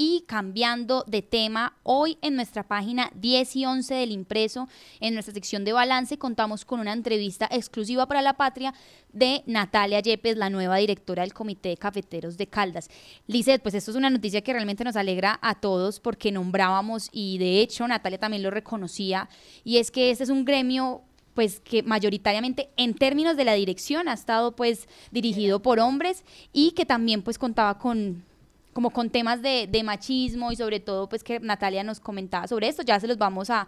y cambiando de tema, hoy en nuestra página 10 y 11 del impreso, en nuestra sección de balance, contamos con una entrevista exclusiva para la patria de Natalia Yepes, la nueva directora del Comité de Cafeteros de Caldas. Lizeth, pues esto es una noticia que realmente nos alegra a todos porque nombrábamos y de hecho Natalia también lo reconocía y es que este es un gremio pues que mayoritariamente en términos de la dirección ha estado pues dirigido por hombres y que también pues contaba con como con temas de, machismo y sobre todo pues que Natalia nos comentaba sobre esto, ya se los vamos a,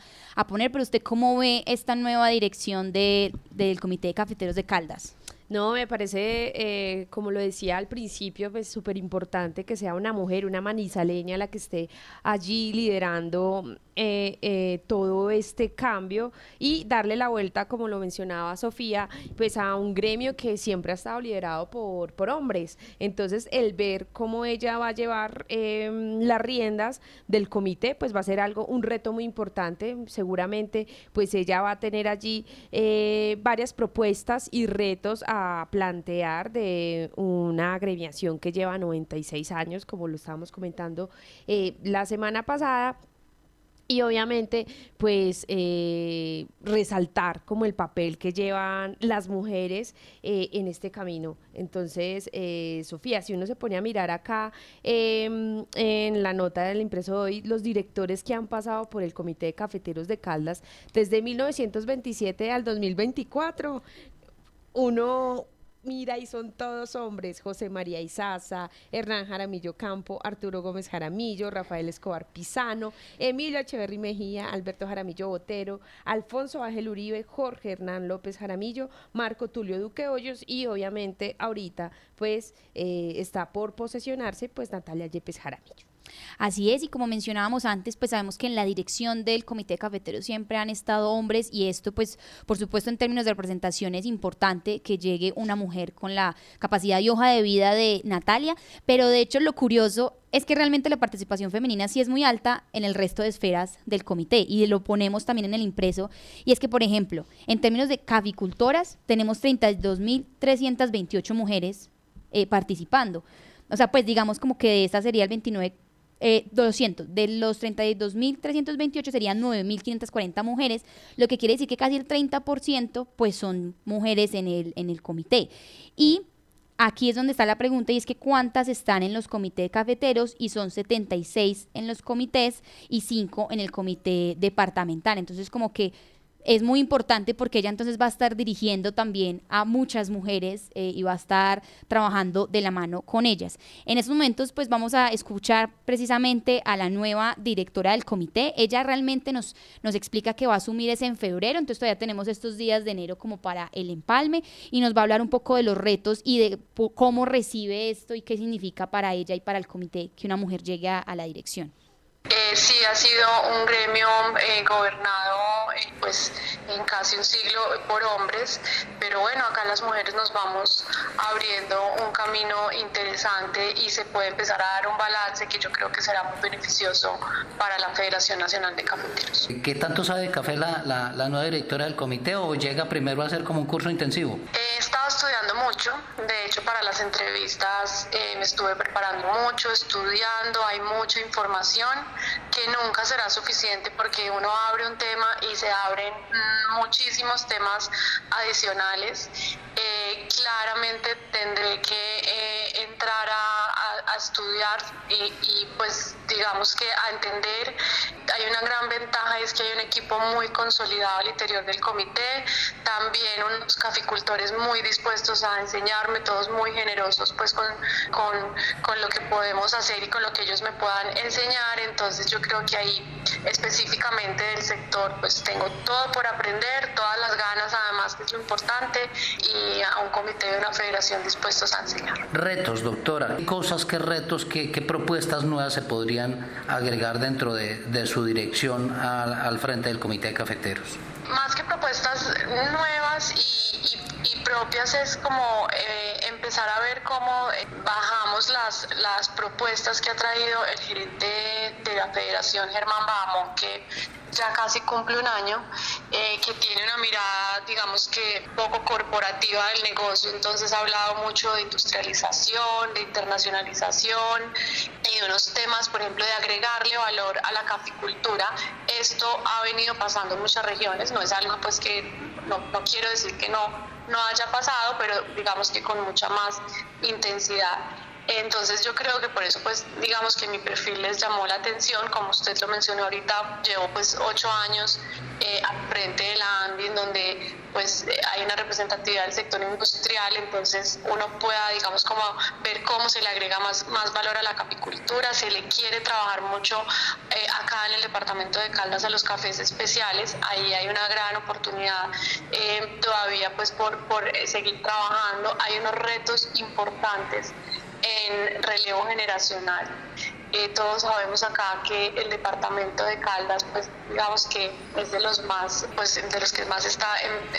poner, pero usted cómo ve esta nueva dirección de, del Comité de Cafeteros de Caldas. No, me parece, eh, como lo decía al principio, pues súper importante que sea una mujer, una manizaleña la que esté allí liderando eh, eh, todo este cambio y darle la vuelta, como lo mencionaba Sofía, pues a un gremio que siempre ha estado liderado por, por hombres. Entonces, el ver cómo ella va a llevar em, las riendas del comité, pues va a ser algo, un reto muy importante. Seguramente, pues ella va a tener allí varias propuestas y retos a plantear de una agremiación que lleva 96 años, como lo estábamos comentando la semana pasada y obviamente pues eh, resaltar como el papel que llevan las mujeres eh, en este camino. Entonces, eh, Sofía, si uno se pone a mirar acá em, en la nota del impreso de hoy, los directores que han pasado por el Comité de Cafeteros de Caldas desde 1927 al 2024, uno mira y son todos hombres, José María Izaza, Hernán Jaramillo Campo, Arturo Gómez Jaramillo, Rafael Escobar Pisano, Emilio Echeverri Mejía, Alberto Jaramillo Botero, Alfonso Ángel Uribe, Jorge Hernán López Jaramillo, Marco Tulio Duque Hoyos y obviamente ahorita pues eh, está por posesionarse pues Natalia Yepes Jaramillo. Así es, y como mencionábamos antes, pues sabemos que en la dirección del Comité Cafetero siempre han estado hombres y esto, pues, por supuesto, en términos de representación es importante que llegue una mujer con la capacidad y hoja de vida de Natalia, pero de hecho lo curioso es que realmente la participación femenina sí es muy alta en el resto de esferas del comité y lo ponemos también en el impreso. Y es que, por ejemplo, en términos de caficultoras, tenemos 32.328 mujeres eh, participando. O sea, pues digamos como que esta sería el 29 eh, 200. De los 32.328 serían 9.540 mujeres, lo que quiere decir que casi el 30% pues son mujeres en el, en el comité. Y aquí es donde está la pregunta y es que cuántas están en los comités cafeteros y son 76 en los comités y 5 en el comité departamental. Entonces como que es muy importante porque ella entonces va a estar dirigiendo también a muchas mujeres eh, y va a estar trabajando de la mano con ellas. En estos momentos pues vamos a escuchar precisamente a la nueva directora del comité. Ella realmente nos, nos explica que va a asumir ese en febrero, entonces todavía tenemos estos días de enero como para el empalme y nos va a hablar un poco de los retos y de cómo recibe esto y qué significa para ella y para el comité que una mujer llegue a la dirección. Eh, sí, ha sido un gremio eh, gobernado eh, pues en casi un siglo por hombres, pero bueno, acá las mujeres nos vamos abriendo un camino interesante y se puede empezar a dar un balance que yo creo que será muy beneficioso para la Federación Nacional de Cafeteros. ¿Qué tanto sabe de café la, la, nueva directora del comité o llega primero a hacer como un curso intensivo? Estado estudiando mucho, de hecho para las entrevistas me estuve preparando mucho, estudiando, hay mucha información que nunca será suficiente porque uno abre un tema y se abren muchísimos temas adicionales. Eh, claramente tendré que eh, entrar estudiar y, pues digamos que a entender. Hay una gran ventaja es que hay un equipo muy consolidado al interior del comité, también unos caficultores muy dispuestos a enseñarme, todos muy generosos pues con, con, con lo que podemos hacer y con lo que ellos me puedan enseñar. Entonces yo creo que ahí específicamente del sector pues tengo todo por aprender, que es lo importante y a un comité de una federación dispuestos a enseñar. Retos, doctora, cosas, qué retos, qué, qué propuestas nuevas se podrían agregar dentro de, de su dirección al, al, frente del comité de cafeteros? Más que propuestas nuevas y, y, y propias es como eh, empezar a ver cómo eh, bajamos las, las propuestas que ha traído el gerente de la federación Germán Bamo, que ya casi cumple un año eh, que tiene una mirada, digamos que poco corporativa del negocio, entonces ha hablado mucho de industrialización, de internacionalización y de unos temas, por ejemplo, de agregarle valor a la caficultura. Esto ha venido pasando en muchas regiones, no es algo pues que no, no quiero decir que no, no haya pasado, pero digamos que con mucha más intensidad. Entonces yo creo que por eso pues digamos que mi perfil les llamó la atención, como usted lo mencionó ahorita, llevo pues ocho años eh, al frente de la ANDI en donde pues eh, hay una representatividad del sector industrial, entonces uno pueda digamos como ver cómo se le agrega más, más valor a la capicultura, se le quiere trabajar mucho eh, acá en el departamento de Caldas a los cafés especiales, ahí hay una gran oportunidad todavía pues por, por seguir trabajando, hay unos retos importantes en relevo generacional. Eh, todos sabemos acá que el departamento de Caldas, pues digamos que es de los más, pues de los que más está,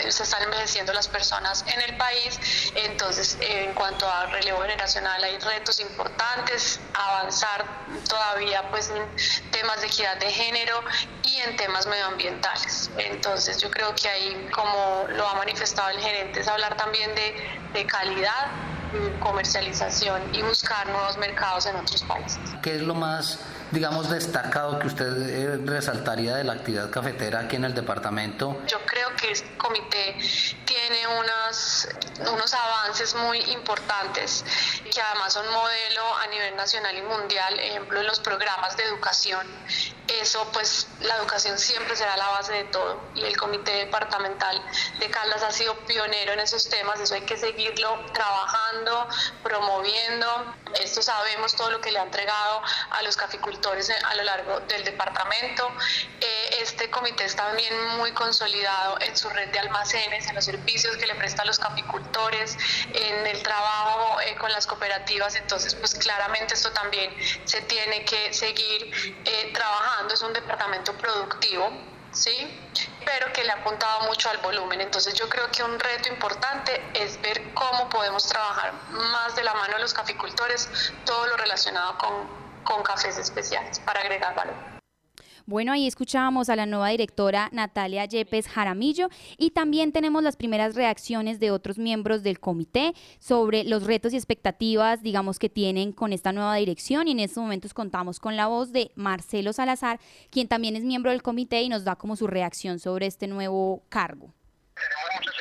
se están envejeciendo las personas en el país. Entonces, en cuanto a relevo generacional, hay retos importantes, avanzar todavía pues en temas de equidad de género y en temas medioambientales. Entonces, yo creo que ahí, como lo ha manifestado el gerente, es hablar también de, de calidad comercialización y buscar nuevos mercados en otros países. ¿Qué es lo más, digamos, destacado que usted eh, resaltaría de la actividad cafetera aquí en el departamento? Yo creo que este comité tiene unas, unos avances muy importantes que además son modelo a nivel nacional y mundial, ejemplo en los programas de educación eso pues la educación siempre será la base de todo. Y el comité departamental de Caldas ha sido pionero en esos temas, eso hay que seguirlo trabajando, promoviendo, esto sabemos todo lo que le ha entregado a los caficultores a lo largo del departamento, eh, este comité está también muy consolidado en su red de almacenes, en los servicios que le presta a los caficultores, en el trabajo eh, con las cooperativas, entonces pues claramente esto también se tiene que seguir eh, es un departamento productivo, ¿sí? pero que le ha apuntado mucho al volumen. Entonces yo creo que un reto importante es ver cómo podemos trabajar más de la mano de los caficultores todo lo relacionado con, con cafés especiales para agregar valor. Bueno, ahí escuchábamos a la nueva directora Natalia Yepes Jaramillo y también tenemos las primeras reacciones de otros miembros del comité sobre los retos y expectativas, digamos, que tienen con esta nueva dirección y en estos momentos contamos con la voz de Marcelo Salazar, quien también es miembro del comité y nos da como su reacción sobre este nuevo cargo. Tenemos muchas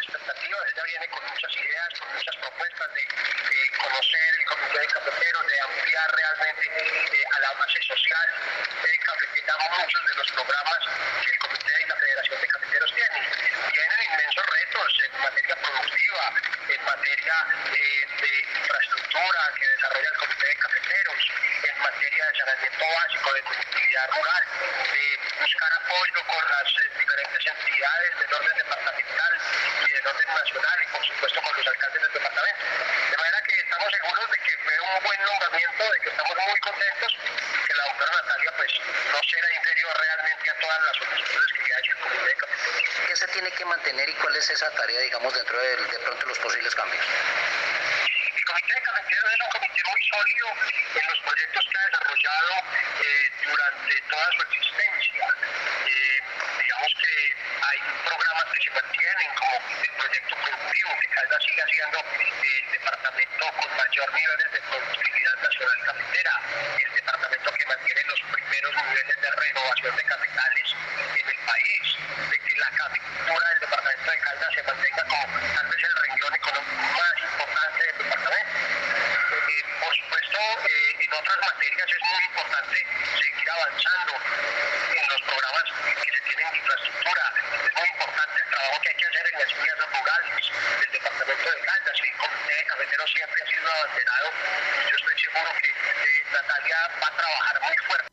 conectividad rural, de buscar apoyo con las eh, diferentes entidades del orden departamental y del orden nacional y por supuesto con los alcaldes del departamento. De manera que estamos seguros de que fue un buen nombramiento, de que estamos muy contentos y que la doctora Natalia pues no será inferior realmente a todas las solicitudes que ya ha hecho el Comité de Cafeteros. ¿Qué se tiene que mantener y cuál es esa tarea, digamos, dentro de, de pronto los posibles cambios? El Comité de Cafeteros es un comité muy sólido en los proyectos que ha desarrollado eh, durante toda su existencia. Eh, digamos que hay programas que se mantienen como el proyecto productivo, que cada vez sigue siendo el departamento con mayor niveles de productividad nacional cafetera, el departamento que mantiene los primeros niveles de renovación de capitales en el país, de que la capicultura del departamento de Caldas se mantenga como tal vez el renglón económico más importante del departamento. Por supuesto, eh, en otras materias es muy importante seguir avanzando en los programas que se tienen de infraestructura. Es muy importante el trabajo que hay que hacer en las vías rurales del departamento de Caldas. El comité de siempre ha sido abanderado yo estoy seguro que eh, Natalia va a trabajar muy fuerte